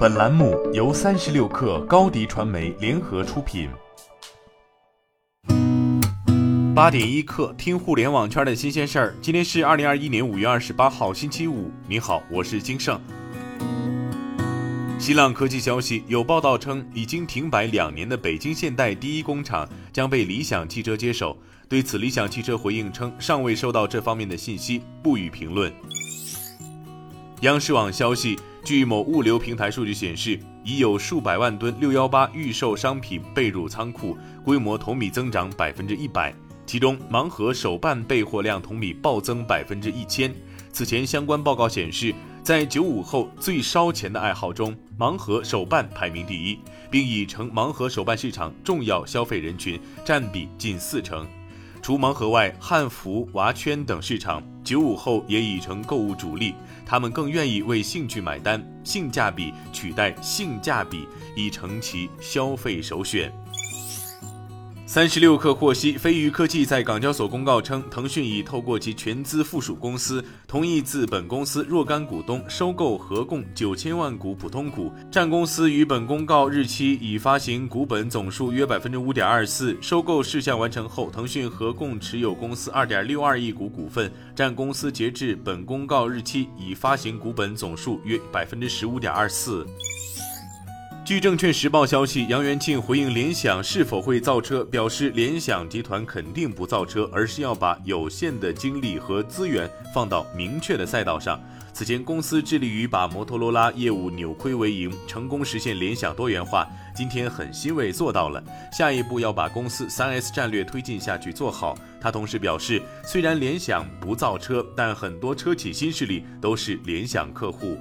本栏目由三十六氪高低传媒联合出品。八点一刻，听互联网圈的新鲜事儿。今天是二零二一年五月二十八号，星期五。你好，我是金盛。新浪科技消息，有报道称，已经停摆两年的北京现代第一工厂将被理想汽车接手。对此，理想汽车回应称，尚未收到这方面的信息，不予评论。央视网消息。据某物流平台数据显示，已有数百万吨六幺八预售商品备入仓库，规模同比增长百分之一百。其中，盲盒手办备货量同比暴增百分之一千。此前相关报告显示，在九五后最烧钱的爱好中，盲盒手办排名第一，并已成盲盒手办市场重要消费人群，占比近四成。除盲盒外，汉服、娃圈等市场，九五后也已成购物主力。他们更愿意为兴趣买单，性价比取代性价比，已成其消费首选。三十六氪获悉，飞鱼科技在港交所公告称，腾讯已透过其全资附属公司同意自本公司若干股东收购合共九千万股普通股，占公司于本公告日期已发行股本总数约百分之五点二四。收购事项完成后，腾讯合共持有公司二点六二亿股股份，占公司截至本公告日期已发行股本总数约百分之十五点二四。据证券时报消息，杨元庆回应联想是否会造车，表示联想集团肯定不造车，而是要把有限的精力和资源放到明确的赛道上。此前，公司致力于把摩托罗拉业务扭亏为盈，成功实现联想多元化。今天很欣慰做到了，下一步要把公司三 S 战略推进下去做好。他同时表示，虽然联想不造车，但很多车企新势力都是联想客户。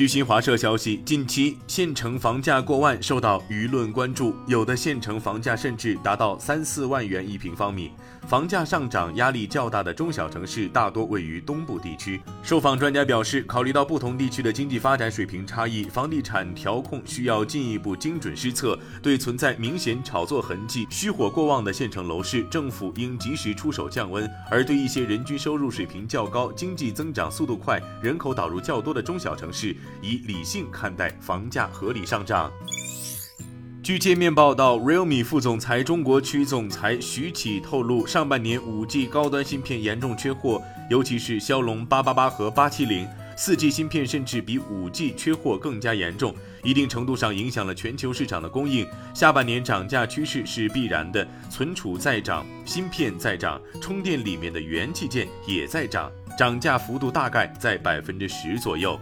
据新华社消息，近期县城房价过万，受到舆论关注，有的县城房价甚至达到三四万元一平方米。房价上涨压力较大的中小城市大多位于东部地区。受访专家表示，考虑到不同地区的经济发展水平差异，房地产调控需要进一步精准施策。对存在明显炒作痕迹、虚火过旺的县城楼市，政府应及时出手降温；而对一些人均收入水平较高、经济增长速度快、人口导入较多的中小城市，以理性看待房价合理上涨。据界面报道，realme 副总裁中国区总裁徐启透露，上半年 5G 高端芯片严重缺货，尤其是骁龙888和870。4G 芯片甚至比 5G 缺货更加严重，一定程度上影响了全球市场的供应。下半年涨价趋势是必然的，存储在涨，芯片在涨，充电里面的元器件也在涨，涨价幅度大概在百分之十左右。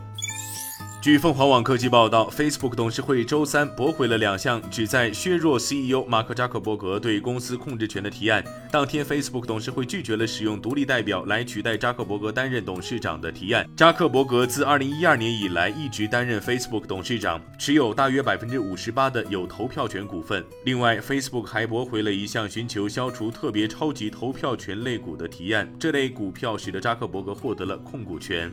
据凤凰网科技报道，Facebook 董事会周三驳回了两项旨在削弱 CEO 马克扎克伯格对公司控制权的提案。当天，Facebook 董事会拒绝了使用独立代表来取代扎克伯格担任董事长的提案。扎克伯格自2012年以来一直担任 Facebook 董事长，持有大约百分之五十八的有投票权股份。另外，Facebook 还驳回了一项寻求消除特别超级投票权类股的提案，这类股票使得扎克伯格获得了控股权。